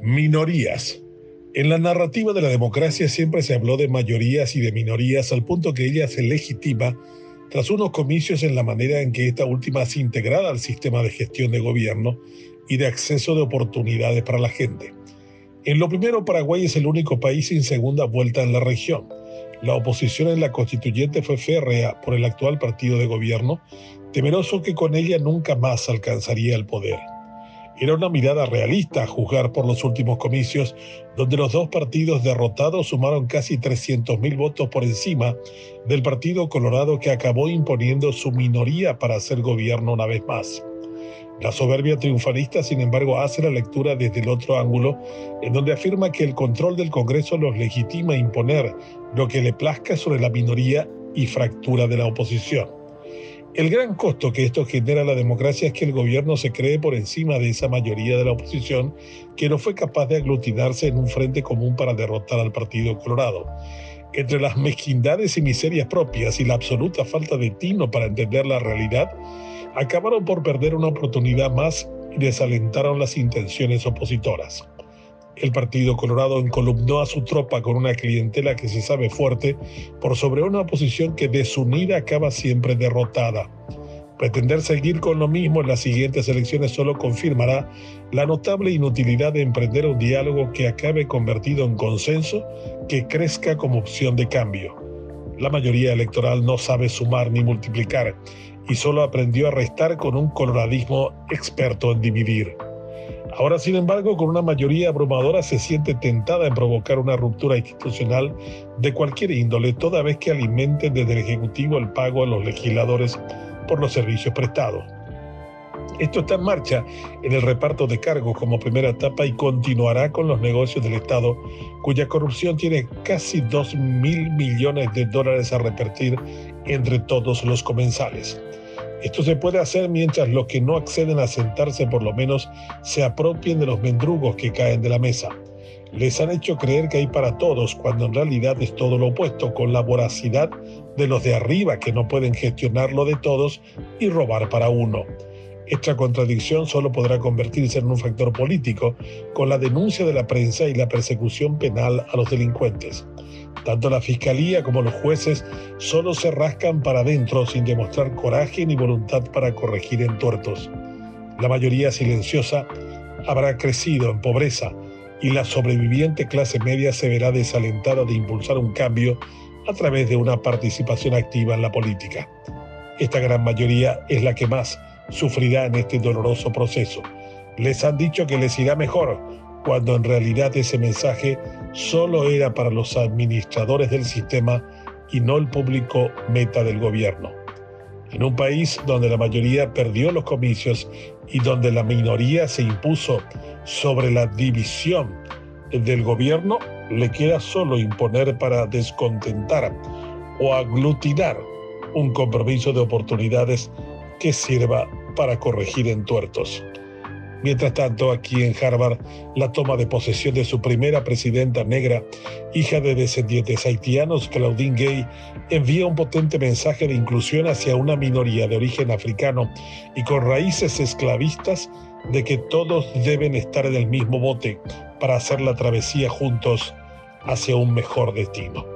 Minorías. En la narrativa de la democracia siempre se habló de mayorías y de minorías al punto que ella se legitima tras unos comicios en la manera en que esta última se integrada al sistema de gestión de gobierno y de acceso de oportunidades para la gente. En lo primero, Paraguay es el único país sin segunda vuelta en la región. La oposición en la constituyente fue férrea por el actual partido de gobierno, temeroso que con ella nunca más alcanzaría el poder. Era una mirada realista a juzgar por los últimos comicios, donde los dos partidos derrotados sumaron casi 300.000 votos por encima del Partido Colorado que acabó imponiendo su minoría para hacer gobierno una vez más. La soberbia triunfalista, sin embargo, hace la lectura desde el otro ángulo, en donde afirma que el control del Congreso los legitima imponer lo que le plazca sobre la minoría y fractura de la oposición. El gran costo que esto genera a la democracia es que el gobierno se cree por encima de esa mayoría de la oposición que no fue capaz de aglutinarse en un frente común para derrotar al Partido Colorado. Entre las mezquindades y miserias propias y la absoluta falta de tino para entender la realidad, acabaron por perder una oportunidad más y desalentaron las intenciones opositoras. El Partido Colorado encolumnó a su tropa con una clientela que se sabe fuerte por sobre una oposición que desunida acaba siempre derrotada. Pretender seguir con lo mismo en las siguientes elecciones solo confirmará la notable inutilidad de emprender un diálogo que acabe convertido en consenso, que crezca como opción de cambio. La mayoría electoral no sabe sumar ni multiplicar y solo aprendió a restar con un coloradismo experto en dividir. Ahora, sin embargo, con una mayoría abrumadora se siente tentada en provocar una ruptura institucional de cualquier índole, toda vez que alimente desde el Ejecutivo el pago a los legisladores por los servicios prestados. Esto está en marcha en el reparto de cargos como primera etapa y continuará con los negocios del Estado, cuya corrupción tiene casi 2 mil millones de dólares a repartir entre todos los comensales. Esto se puede hacer mientras los que no acceden a sentarse por lo menos se apropien de los mendrugos que caen de la mesa. Les han hecho creer que hay para todos, cuando en realidad es todo lo opuesto, con la voracidad de los de arriba que no pueden gestionar lo de todos y robar para uno. Esta contradicción solo podrá convertirse en un factor político con la denuncia de la prensa y la persecución penal a los delincuentes. Tanto la fiscalía como los jueces solo se rascan para adentro sin demostrar coraje ni voluntad para corregir entuertos. La mayoría silenciosa habrá crecido en pobreza y la sobreviviente clase media se verá desalentada de impulsar un cambio a través de una participación activa en la política. Esta gran mayoría es la que más sufrirá en este doloroso proceso. Les han dicho que les irá mejor, cuando en realidad ese mensaje solo era para los administradores del sistema y no el público meta del gobierno. En un país donde la mayoría perdió los comicios y donde la minoría se impuso sobre la división del gobierno, le queda solo imponer para descontentar o aglutinar un compromiso de oportunidades que sirva para corregir entuertos. Mientras tanto, aquí en Harvard, la toma de posesión de su primera presidenta negra, hija de descendientes haitianos, Claudine Gay, envía un potente mensaje de inclusión hacia una minoría de origen africano y con raíces esclavistas de que todos deben estar en el mismo bote para hacer la travesía juntos hacia un mejor destino.